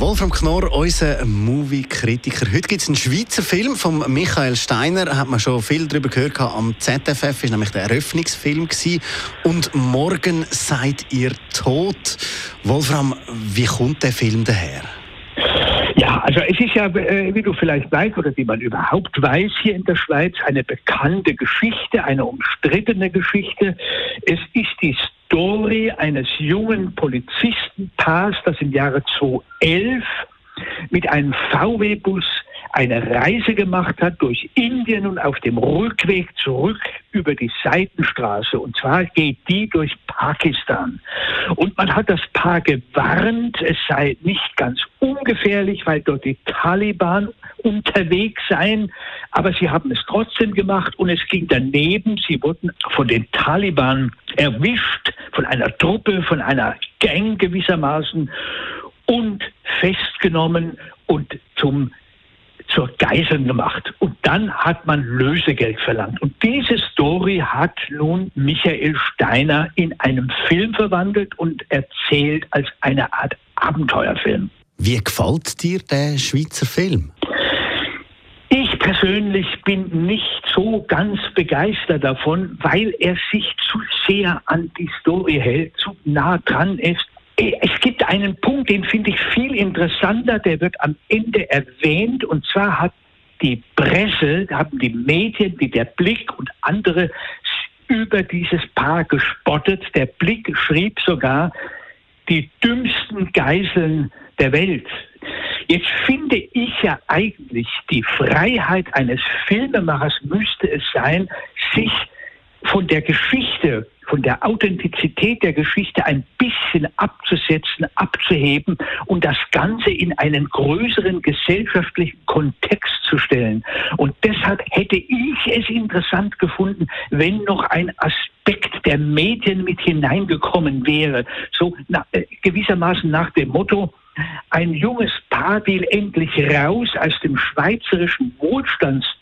Wolfram Knorr, unser Movie-Kritiker. Heute gibt es einen Schweizer Film von Michael Steiner. Hat man schon viel darüber gehört am ZFF. Ist nämlich der Eröffnungsfilm. Und morgen seid ihr tot. Wolfram, wie kommt der Film daher? Ja, also es ist ja, äh, wie du vielleicht weißt oder wie man überhaupt weiß, hier in der Schweiz eine bekannte Geschichte, eine umstrittene Geschichte. Es ist die Story eines jungen Polizistenpaars, das im Jahre 2011 mit einem VW-Bus eine Reise gemacht hat durch Indien und auf dem Rückweg zurück über die Seitenstraße. Und zwar geht die durch Pakistan. Und man hat das Paar gewarnt, es sei nicht ganz ungefährlich, weil dort die Taliban unterwegs seien. Aber sie haben es trotzdem gemacht und es ging daneben. Sie wurden von den Taliban erwischt, von einer Truppe, von einer Gang gewissermaßen und festgenommen und zum zur Geiseln gemacht. Und dann hat man Lösegeld verlangt. Und diese Story hat nun Michael Steiner in einem Film verwandelt und erzählt als eine Art Abenteuerfilm. Wie gefällt dir der Schweizer Film? Ich persönlich bin nicht so ganz begeistert davon, weil er sich zu sehr an die Story hält, zu nah dran ist. Es gibt einen Punkt, den finde ich viel interessanter, der wird am Ende erwähnt, und zwar hat die Presse, haben die Medien wie der Blick und andere über dieses Paar gespottet. Der Blick schrieb sogar, die dümmsten Geiseln der Welt. Jetzt finde ich ja eigentlich, die Freiheit eines Filmemachers müsste es sein, sich von der Geschichte von der Authentizität der Geschichte ein bisschen abzusetzen, abzuheben und das Ganze in einen größeren gesellschaftlichen Kontext zu stellen. Und deshalb hätte ich es interessant gefunden, wenn noch ein Aspekt der Medien mit hineingekommen wäre. So na, äh, gewissermaßen nach dem Motto, ein junges Paar will endlich raus aus dem schweizerischen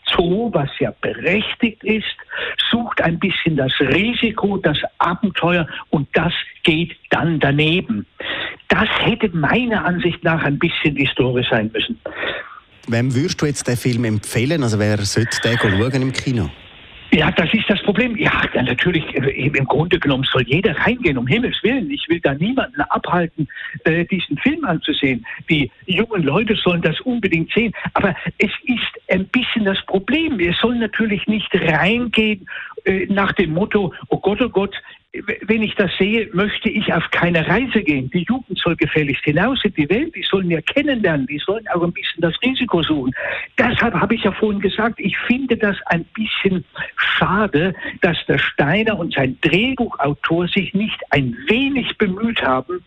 Wohlstandszoo, was ja berechtigt ist, sucht ein bisschen das Risiko, das Abenteuer und das geht dann daneben. Das hätte meiner Ansicht nach ein bisschen Story sein müssen. Wem würdest du jetzt den Film empfehlen? Also wer sollte den schauen im Kino? Ja, das ist das Problem. Ja, natürlich, äh, im Grunde genommen soll jeder reingehen, um Himmels Willen. Ich will da niemanden abhalten, äh, diesen Film anzusehen. Die jungen Leute sollen das unbedingt sehen. Aber es ist ein bisschen das Problem. Wir sollen natürlich nicht reingehen äh, nach dem Motto, oh Gott, oh Gott, wenn ich das sehe, möchte ich auf keine Reise gehen. Die Jugend soll gefälligst hinaus in die Welt. Die sollen ja kennenlernen. Die sollen auch ein bisschen das Risiko suchen. Deshalb habe ich ja vorhin gesagt, ich finde das ein bisschen schade, dass der Steiner und sein Drehbuchautor sich nicht ein wenig bemüht haben,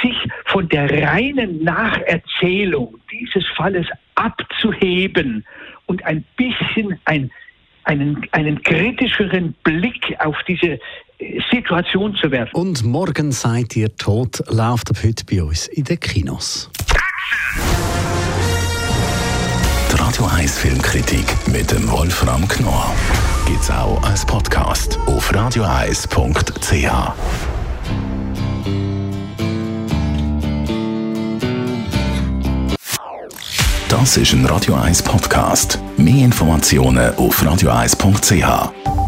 sich von der reinen Nacherzählung dieses Falles abzuheben und ein bisschen ein einen, einen kritischeren Blick auf diese Situation zu werfen. Und morgen seid ihr tot, läuft ab heute bei uns in den Kinos. Die Radio 1 Filmkritik mit dem Wolfram Knorr gibt es auch als Podcast auf radioeis.ch. Das ist ein Radio 1 Podcast. Mehr Informationen auf radioeis.ch.